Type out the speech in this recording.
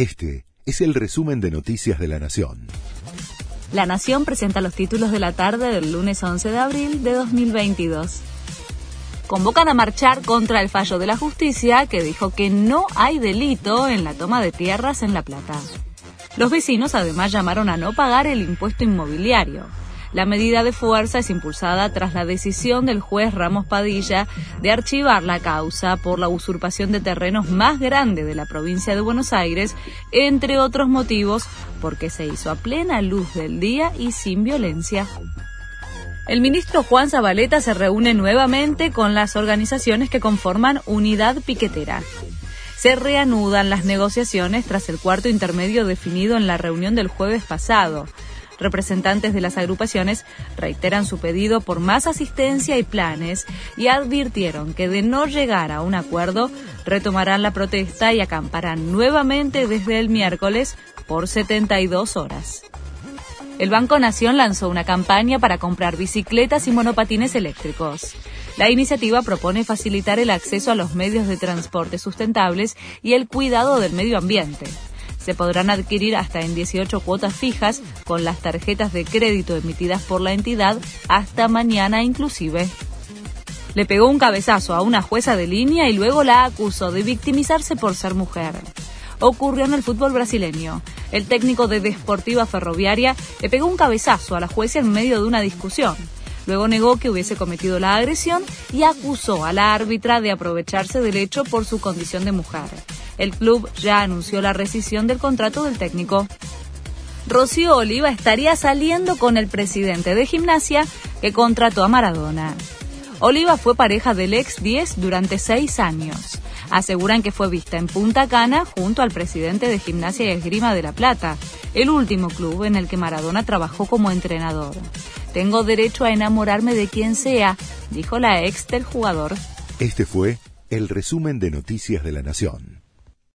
Este es el resumen de Noticias de la Nación. La Nación presenta los títulos de la tarde del lunes 11 de abril de 2022. Convocan a marchar contra el fallo de la justicia que dijo que no hay delito en la toma de tierras en La Plata. Los vecinos además llamaron a no pagar el impuesto inmobiliario. La medida de fuerza es impulsada tras la decisión del juez Ramos Padilla de archivar la causa por la usurpación de terrenos más grande de la provincia de Buenos Aires, entre otros motivos porque se hizo a plena luz del día y sin violencia. El ministro Juan Zabaleta se reúne nuevamente con las organizaciones que conforman Unidad Piquetera se reanudan las negociaciones tras el cuarto intermedio definido en la reunión del jueves pasado. Representantes de las agrupaciones reiteran su pedido por más asistencia y planes y advirtieron que de no llegar a un acuerdo retomarán la protesta y acamparán nuevamente desde el miércoles por 72 horas. El Banco Nación lanzó una campaña para comprar bicicletas y monopatines eléctricos. La iniciativa propone facilitar el acceso a los medios de transporte sustentables y el cuidado del medio ambiente se podrán adquirir hasta en 18 cuotas fijas con las tarjetas de crédito emitidas por la entidad hasta mañana inclusive. Le pegó un cabezazo a una jueza de línea y luego la acusó de victimizarse por ser mujer. Ocurrió en el fútbol brasileño. El técnico de Desportiva Ferroviaria le pegó un cabezazo a la jueza en medio de una discusión. Luego negó que hubiese cometido la agresión y acusó a la árbitra de aprovecharse del hecho por su condición de mujer. El club ya anunció la rescisión del contrato del técnico. Rocío Oliva estaría saliendo con el presidente de gimnasia que contrató a Maradona. Oliva fue pareja del ex 10 durante seis años. Aseguran que fue vista en Punta Cana junto al presidente de Gimnasia y Esgrima de La Plata, el último club en el que Maradona trabajó como entrenador. Tengo derecho a enamorarme de quien sea, dijo la ex del jugador. Este fue el resumen de Noticias de la Nación.